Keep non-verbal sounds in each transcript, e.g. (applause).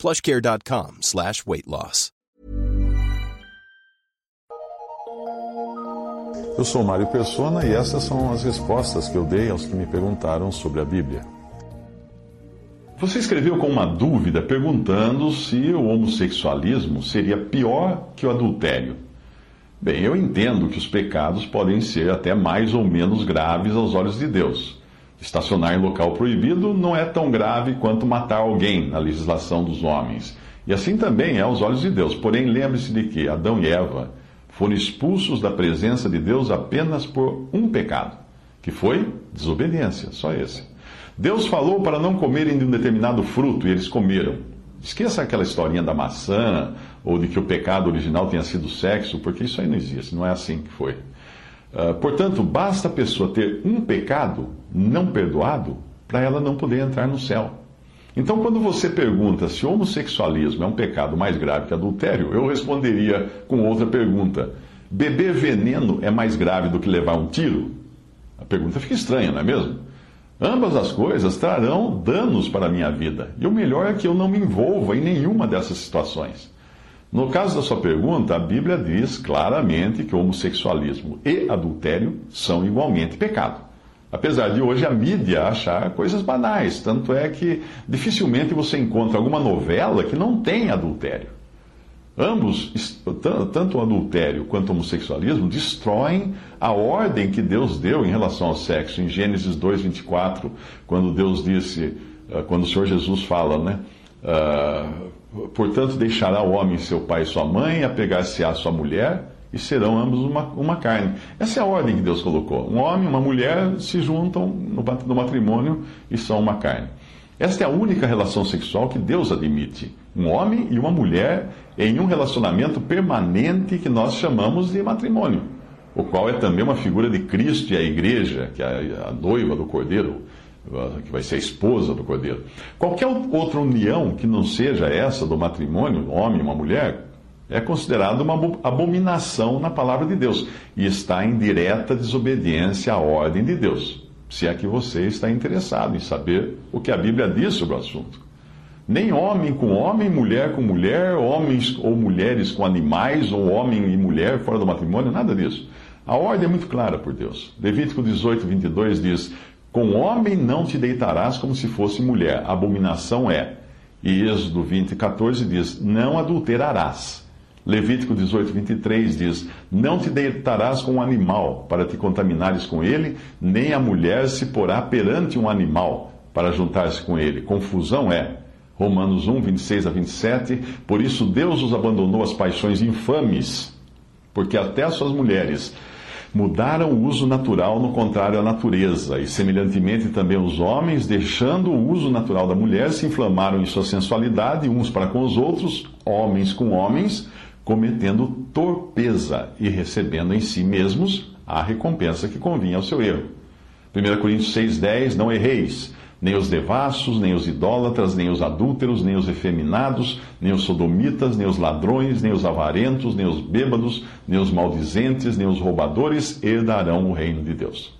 plushcare.com slash weight loss. Eu sou Mário Persona e essas são as respostas que eu dei aos que me perguntaram sobre a Bíblia. Você escreveu com uma dúvida perguntando se o homossexualismo seria pior que o adultério. Bem, eu entendo que os pecados podem ser até mais ou menos graves aos olhos de Deus. Estacionar em local proibido não é tão grave quanto matar alguém na legislação dos homens. E assim também é aos olhos de Deus. Porém, lembre-se de que Adão e Eva foram expulsos da presença de Deus apenas por um pecado, que foi desobediência, só esse. Deus falou para não comerem de um determinado fruto e eles comeram. Esqueça aquela historinha da maçã ou de que o pecado original tenha sido sexo, porque isso aí não existe, não é assim que foi. Uh, portanto, basta a pessoa ter um pecado não perdoado para ela não poder entrar no céu. Então, quando você pergunta se o homossexualismo é um pecado mais grave que adultério, eu responderia com outra pergunta: beber veneno é mais grave do que levar um tiro? A pergunta fica estranha, não é mesmo? Ambas as coisas trarão danos para a minha vida, e o melhor é que eu não me envolva em nenhuma dessas situações. No caso da sua pergunta, a Bíblia diz claramente que homossexualismo e adultério são igualmente pecado. Apesar de hoje a mídia achar coisas banais, tanto é que dificilmente você encontra alguma novela que não tem adultério. Ambos, tanto o adultério quanto o homossexualismo, destroem a ordem que Deus deu em relação ao sexo. Em Gênesis 2,24, quando Deus disse, eh, quando o Senhor Jesus fala, né? Uh, Portanto, deixará o homem seu pai e sua mãe, apegar-se à sua mulher, e serão ambos uma, uma carne. Essa é a ordem que Deus colocou. Um homem e uma mulher se juntam no, no matrimônio e são uma carne. Esta é a única relação sexual que Deus admite. Um homem e uma mulher em um relacionamento permanente que nós chamamos de matrimônio, o qual é também uma figura de Cristo e a igreja, que é a noiva do Cordeiro que vai ser a esposa do cordeiro. Qualquer outra união que não seja essa do matrimônio, um homem e uma mulher, é considerada uma abominação na palavra de Deus e está em direta desobediência à ordem de Deus. Se é que você está interessado em saber o que a Bíblia diz sobre o assunto. Nem homem com homem, mulher com mulher, homens ou mulheres com animais, ou homem e mulher fora do matrimônio, nada disso. A ordem é muito clara por Deus. Levítico 18, 22 diz: com homem não te deitarás como se fosse mulher, abominação é. E Êxodo 20, 14 diz: Não adulterarás. Levítico 18, 23 diz: Não te deitarás com um animal para te contaminares com ele, nem a mulher se porá perante um animal para juntar-se com ele. Confusão é. Romanos 1, 26 a 27. Por isso Deus os abandonou as paixões infames, porque até as suas mulheres mudaram o uso natural no contrário à natureza, e semelhantemente também os homens, deixando o uso natural da mulher, se inflamaram em sua sensualidade uns para com os outros, homens com homens, cometendo torpeza e recebendo em si mesmos a recompensa que convinha ao seu erro. 1 Coríntios 6,10 Não erreis nem os devassos, nem os idólatras, nem os adúlteros, nem os efeminados, nem os sodomitas, nem os ladrões, nem os avarentos, nem os bêbados, nem os maldizentes, nem os roubadores herdarão o reino de Deus.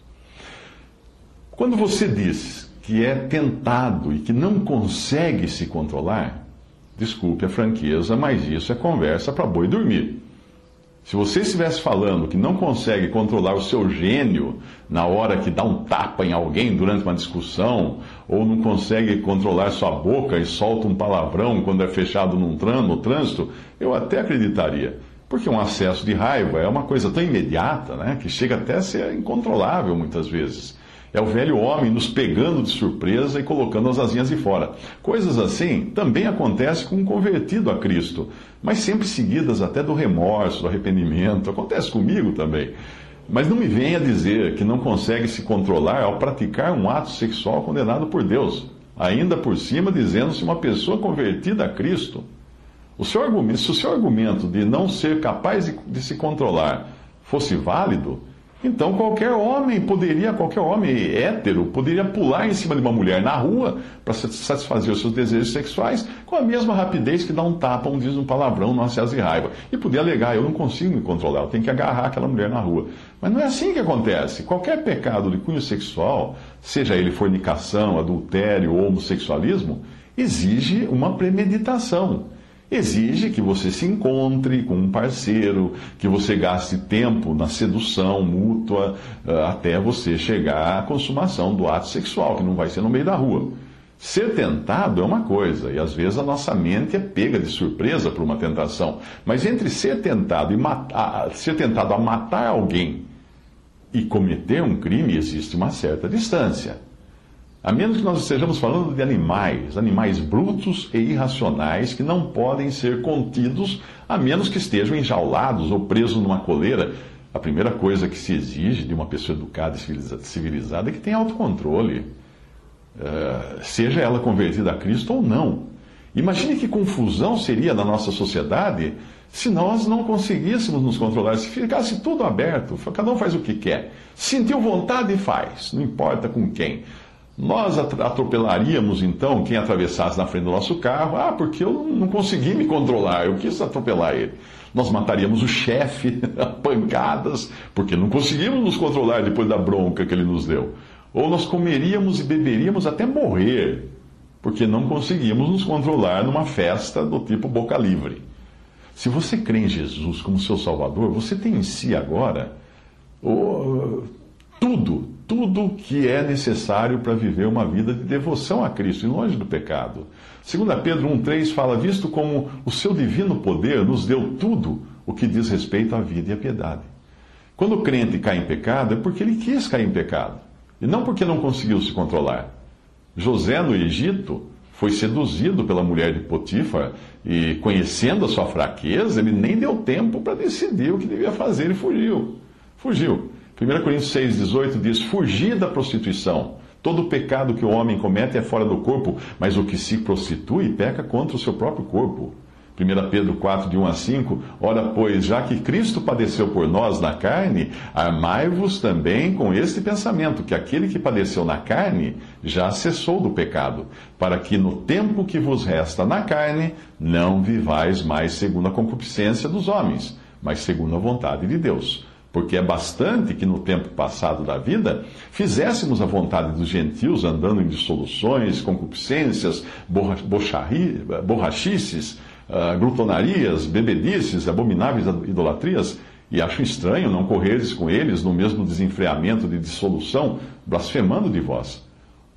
Quando você diz que é tentado e que não consegue se controlar, desculpe a franqueza, mas isso é conversa para boi dormir. Se você estivesse falando que não consegue controlar o seu gênio na hora que dá um tapa em alguém durante uma discussão, ou não consegue controlar sua boca e solta um palavrão quando é fechado num tran no trânsito, eu até acreditaria. Porque um acesso de raiva é uma coisa tão imediata, né, que chega até a ser incontrolável muitas vezes. É o velho homem nos pegando de surpresa e colocando as asinhas de fora. Coisas assim também acontecem com um convertido a Cristo, mas sempre seguidas até do remorso, do arrependimento. Acontece comigo também. Mas não me venha dizer que não consegue se controlar ao praticar um ato sexual condenado por Deus, ainda por cima dizendo-se uma pessoa convertida a Cristo. O seu argumento, se o seu argumento de não ser capaz de, de se controlar fosse válido, então qualquer homem poderia, qualquer homem hétero, poderia pular em cima de uma mulher na rua para satisfazer os seus desejos sexuais com a mesma rapidez que dá um tapa, um diz um palavrão, não acesso de raiva. E podia alegar, eu não consigo me controlar, eu tenho que agarrar aquela mulher na rua. Mas não é assim que acontece. Qualquer pecado de cunho sexual, seja ele fornicação, adultério ou homossexualismo, exige uma premeditação exige que você se encontre com um parceiro, que você gaste tempo na sedução mútua eh, até você chegar à consumação do ato sexual, que não vai ser no meio da rua. Ser tentado é uma coisa, e às vezes a nossa mente é pega de surpresa por uma tentação. Mas entre ser tentado, e matar, ser tentado a matar alguém e cometer um crime existe uma certa distância. A menos que nós estejamos falando de animais, animais brutos e irracionais que não podem ser contidos a menos que estejam enjaulados ou presos numa coleira. A primeira coisa que se exige de uma pessoa educada e civilizada é que tenha autocontrole, uh, seja ela convertida a Cristo ou não. Imagine que confusão seria na nossa sociedade se nós não conseguíssemos nos controlar, se ficasse tudo aberto, cada um faz o que quer. Sentiu vontade, faz, não importa com quem. Nós atropelaríamos então quem atravessasse na frente do nosso carro, ah, porque eu não consegui me controlar, eu quis atropelar ele. Nós mataríamos o chefe (laughs) a pancadas, porque não conseguimos nos controlar depois da bronca que ele nos deu. Ou nós comeríamos e beberíamos até morrer, porque não conseguimos nos controlar numa festa do tipo boca livre. Se você crê em Jesus como seu Salvador, você tem em si agora oh, tudo, tudo que é necessário para viver uma vida de devoção a Cristo e longe do pecado. 2 Pedro 1,3 fala: Visto como o seu divino poder nos deu tudo o que diz respeito à vida e à piedade. Quando o crente cai em pecado, é porque ele quis cair em pecado, e não porque não conseguiu se controlar. José, no Egito, foi seduzido pela mulher de Potifar e, conhecendo a sua fraqueza, ele nem deu tempo para decidir o que devia fazer e fugiu. Fugiu. 1 Coríntios 6,18 diz: Fugir da prostituição. Todo pecado que o homem comete é fora do corpo, mas o que se prostitui peca contra o seu próprio corpo. 1 Pedro 4, de 1 a 5, Ora, pois, já que Cristo padeceu por nós na carne, armai-vos também com este pensamento, que aquele que padeceu na carne já cessou do pecado, para que no tempo que vos resta na carne, não vivais mais segundo a concupiscência dos homens, mas segundo a vontade de Deus porque é bastante que no tempo passado da vida fizéssemos a vontade dos gentios, andando em dissoluções, concupiscências, borrachices, uh, glutonarias, bebedices, abomináveis idolatrias, e acho estranho não correres com eles no mesmo desenfreamento de dissolução, blasfemando de vós,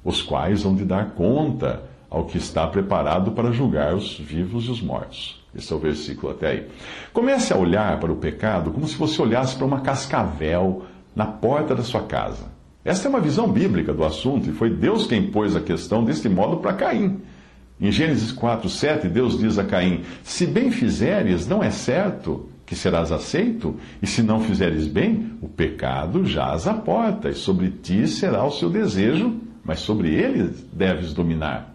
os quais hão de dar conta ao que está preparado para julgar os vivos e os mortos. Esse é o versículo até aí. Comece a olhar para o pecado como se você olhasse para uma cascavel na porta da sua casa. Esta é uma visão bíblica do assunto e foi Deus quem pôs a questão deste modo para Caim. Em Gênesis 4, 7, Deus diz a Caim: Se bem fizeres, não é certo que serás aceito, e se não fizeres bem, o pecado jaz à porta, e sobre ti será o seu desejo, mas sobre ele deves dominar.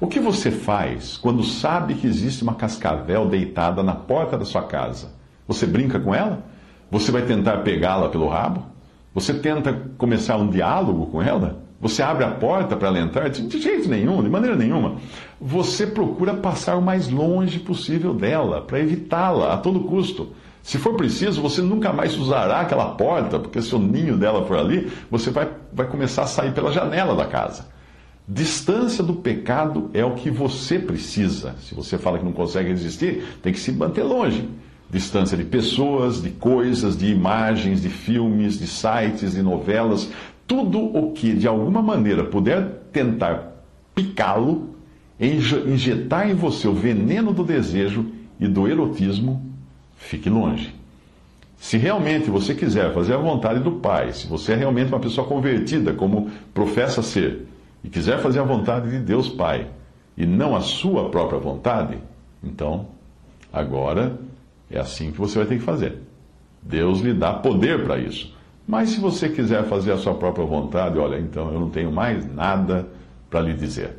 O que você faz quando sabe que existe uma cascavel deitada na porta da sua casa? Você brinca com ela? Você vai tentar pegá-la pelo rabo? Você tenta começar um diálogo com ela? Você abre a porta para ela entrar? De jeito nenhum, de maneira nenhuma. Você procura passar o mais longe possível dela, para evitá-la a todo custo. Se for preciso, você nunca mais usará aquela porta, porque se o ninho dela for ali, você vai, vai começar a sair pela janela da casa. Distância do pecado é o que você precisa. Se você fala que não consegue resistir, tem que se manter longe. Distância de pessoas, de coisas, de imagens, de filmes, de sites, de novelas. Tudo o que de alguma maneira puder tentar picá-lo, injetar em você o veneno do desejo e do erotismo, fique longe. Se realmente você quiser fazer a vontade do Pai, se você é realmente uma pessoa convertida, como professa ser, e quiser fazer a vontade de Deus Pai e não a sua própria vontade, então agora é assim que você vai ter que fazer. Deus lhe dá poder para isso. Mas se você quiser fazer a sua própria vontade, olha, então eu não tenho mais nada para lhe dizer.